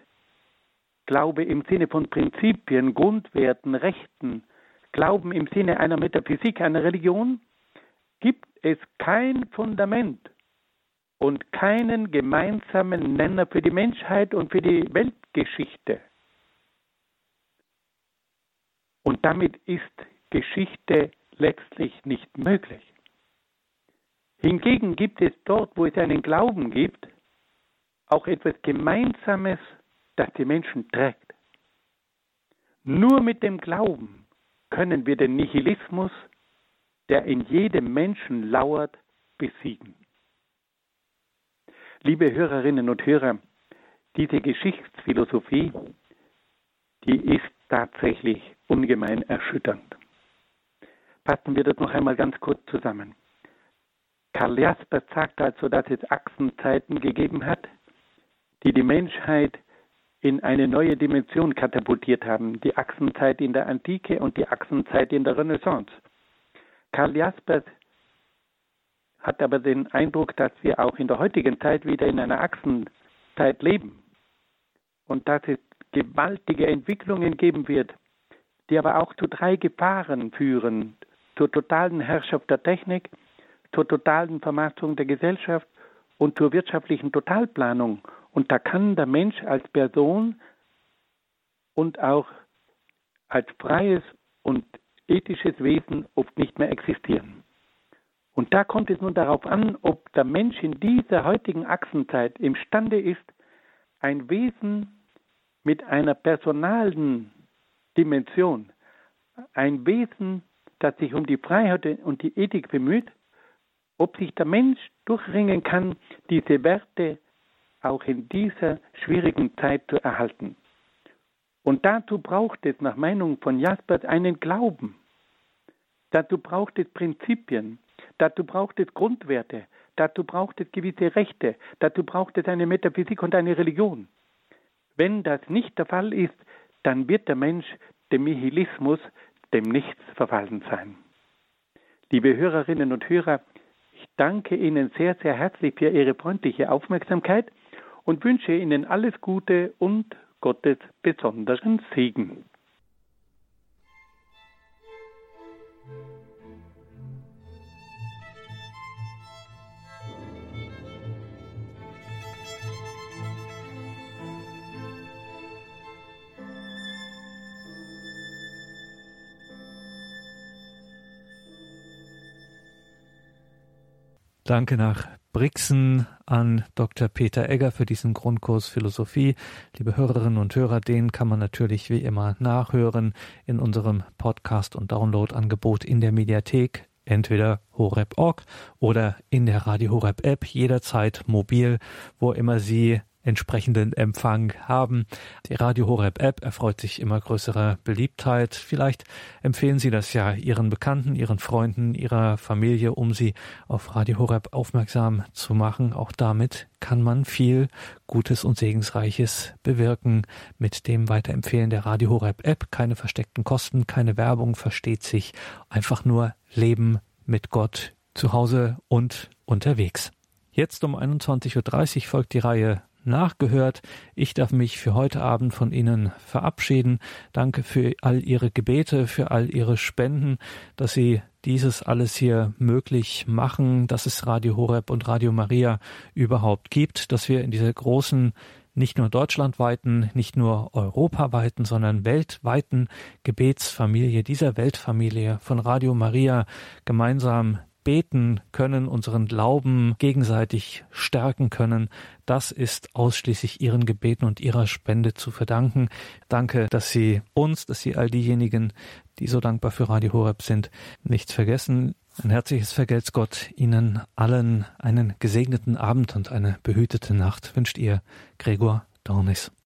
Glaube im Sinne von Prinzipien, Grundwerten, Rechten, Glauben im Sinne einer Metaphysik, einer Religion, gibt es kein Fundament und keinen gemeinsamen Nenner für die Menschheit und für die Weltgeschichte. Und damit ist Geschichte letztlich nicht möglich. Hingegen gibt es dort, wo es einen Glauben gibt, auch etwas Gemeinsames, das die Menschen trägt. Nur mit dem Glauben können wir den Nihilismus, der in jedem Menschen lauert, besiegen. Liebe Hörerinnen und Hörer, diese Geschichtsphilosophie, die ist tatsächlich ungemein erschütternd. Fassen wir das noch einmal ganz kurz zusammen. Karl Jasper sagt also, dass es Achsenzeiten gegeben hat, die die Menschheit in eine neue Dimension katapultiert haben. Die Achsenzeit in der Antike und die Achsenzeit in der Renaissance. Karl Jaspers hat aber den Eindruck, dass wir auch in der heutigen Zeit wieder in einer Achsenzeit leben und dass es gewaltige Entwicklungen geben wird, die aber auch zu drei Gefahren führen. Zur totalen Herrschaft der Technik, zur totalen Vermassung der Gesellschaft und zur wirtschaftlichen Totalplanung. Und da kann der Mensch als Person und auch als freies und ethisches Wesen oft nicht mehr existieren. Und da kommt es nun darauf an, ob der Mensch in dieser heutigen Achsenzeit imstande ist, ein Wesen mit einer personalen Dimension, ein Wesen, das sich um die Freiheit und die Ethik bemüht, ob sich der Mensch durchringen kann, diese Werte auch in dieser schwierigen Zeit zu erhalten. Und dazu braucht es nach Meinung von Jaspers einen Glauben. Dazu braucht es Prinzipien. Dazu braucht es Grundwerte. Dazu braucht es gewisse Rechte. Dazu braucht es eine Metaphysik und eine Religion. Wenn das nicht der Fall ist, dann wird der Mensch dem Nihilismus, dem Nichts verfallen sein. Liebe Hörerinnen und Hörer, ich danke Ihnen sehr, sehr herzlich für Ihre freundliche Aufmerksamkeit und wünsche Ihnen alles Gute und Gottes besonderen Segen. Danke nach Brixen an Dr. Peter Egger für diesen Grundkurs Philosophie. Liebe Hörerinnen und Hörer, den kann man natürlich wie immer nachhören in unserem Podcast- und Downloadangebot in der Mediathek entweder horep.org oder in der Radio Horep App jederzeit mobil, wo immer Sie entsprechenden Empfang haben. Die Radio Horeb App erfreut sich immer größerer Beliebtheit. Vielleicht empfehlen Sie das ja Ihren Bekannten, Ihren Freunden, Ihrer Familie, um sie auf Radio Horeb aufmerksam zu machen. Auch damit kann man viel Gutes und Segensreiches bewirken mit dem Weiterempfehlen der Radio Horeb App. Keine versteckten Kosten, keine Werbung, versteht sich. Einfach nur Leben mit Gott zu Hause und unterwegs. Jetzt um 21.30 Uhr folgt die Reihe nachgehört. Ich darf mich für heute Abend von Ihnen verabschieden. Danke für all Ihre Gebete, für all Ihre Spenden, dass Sie dieses alles hier möglich machen, dass es Radio Horeb und Radio Maria überhaupt gibt, dass wir in dieser großen nicht nur deutschlandweiten, nicht nur europaweiten, sondern weltweiten Gebetsfamilie, dieser Weltfamilie von Radio Maria gemeinsam beten können, unseren Glauben gegenseitig stärken können, das ist ausschließlich Ihren Gebeten und Ihrer Spende zu verdanken. Danke, dass Sie uns, dass Sie all diejenigen, die so dankbar für Radio Horeb sind, nichts vergessen. Ein herzliches Vergelt's Gott Ihnen allen einen gesegneten Abend und eine behütete Nacht wünscht Ihr Gregor Dornis.